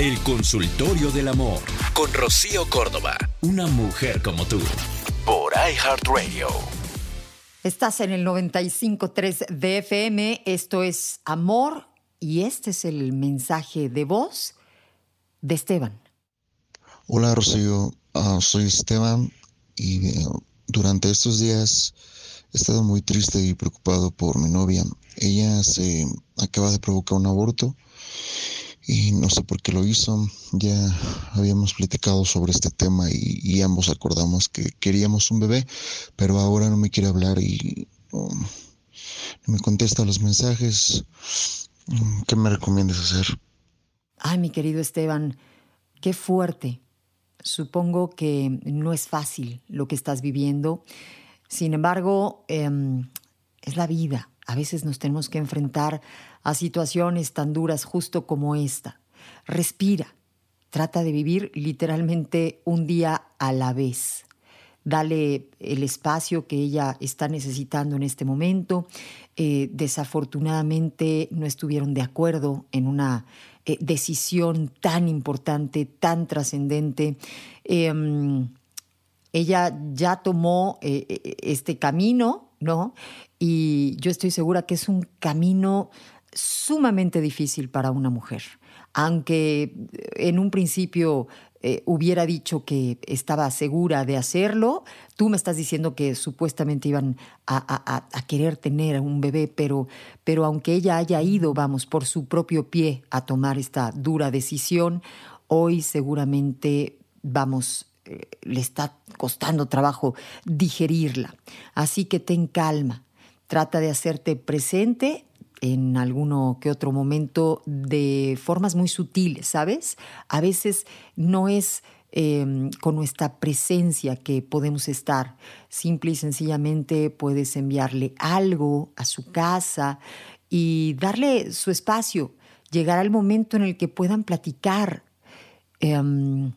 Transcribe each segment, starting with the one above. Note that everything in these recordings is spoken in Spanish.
El consultorio del amor con Rocío Córdoba. Una mujer como tú. Por iHeartRadio. Estás en el 95.3 DFM. Esto es Amor y este es el mensaje de voz de Esteban. Hola Rocío, Ah, soy Esteban y eh, durante estos días he estado muy triste y preocupado por mi novia. Ella se acaba de provocar un aborto y no sé por qué lo hizo. Ya habíamos platicado sobre este tema y, ambos acordamos que queríamos un bebé, pero ahora no me quiere hablar y no me contesta los mensajes. ¿Qué me recomiendas hacer? Ay, mi querido Esteban, qué fuerte. Supongo que no es fácil lo que estás viviendo. Sin embargo, em, es la vida. A veces nos tenemos que enfrentar a situaciones tan duras justo como esta. Respira. Trata de vivir literalmente un día a la vez. Dale el espacio que ella está necesitando en este momento. Eh, desafortunadamente no estuvieron de acuerdo en una eh, decisión tan importante, tan trascendente. Em, ella ya tomó eh, este camino, ¿no? Y yo estoy segura que es un camino sumamente difícil para una mujer. Aunque en un principio eh, hubiera dicho que estaba segura de hacerlo. Tú me estás diciendo que supuestamente iban a, querer tener un bebé, pero, pero aunque ella haya ido, vamos, por su propio pie a tomar esta dura decisión, hoy seguramente, vamos, eh, le está costando trabajo digerirla. Así que ten calma, trata de hacerte presente en alguno que otro momento de formas muy sutiles, ¿sabes? A veces no es em, con nuestra presencia que podemos estar. Simple y sencillamente puedes enviarle algo a su casa y darle su espacio. Llegar al momento en el que puedan platicar. Em,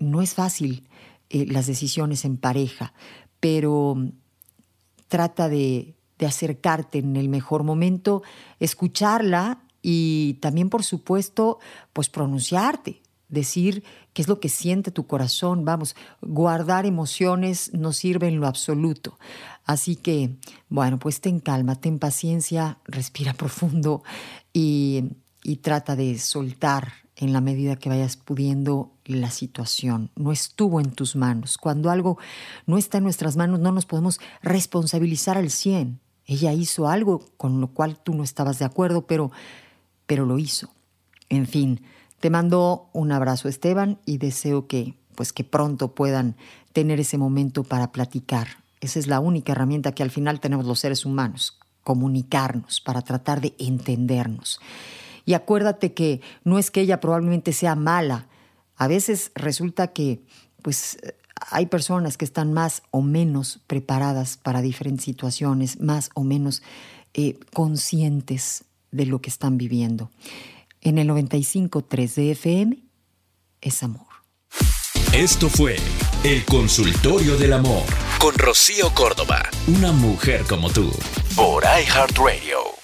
no es fácil eh, las decisiones en pareja, pero trata de acercarte en el mejor momento, escucharla y también, por supuesto, pues pronunciarte, decir qué es lo que siente tu corazón. Vamos, guardar emociones no sirve en lo absoluto. Así que, bueno, pues ten calma, ten paciencia, respira profundo y trata de soltar en la medida que vayas pudiendo la situación. No estuvo en tus manos. Cuando algo no está en nuestras manos, no nos podemos responsabilizar al 100. Ella hizo algo con lo cual tú no estabas de acuerdo, pero, pero lo hizo. En fin, te mando un abrazo Esteban y deseo que pues que pronto puedan tener ese momento para platicar. Esa es la única herramienta que al final tenemos los seres humanos, comunicarnos para tratar de entendernos. Y acuérdate que no es que ella probablemente sea mala, a veces resulta que pues hay personas que están más o menos preparadas para diferentes situaciones, más o menos eh, conscientes de lo que están viviendo. En el 95.3 de FM es amor. Esto fue El Consultorio del Amor con Rocío Córdoba, una mujer como tú, por iHeartRadio.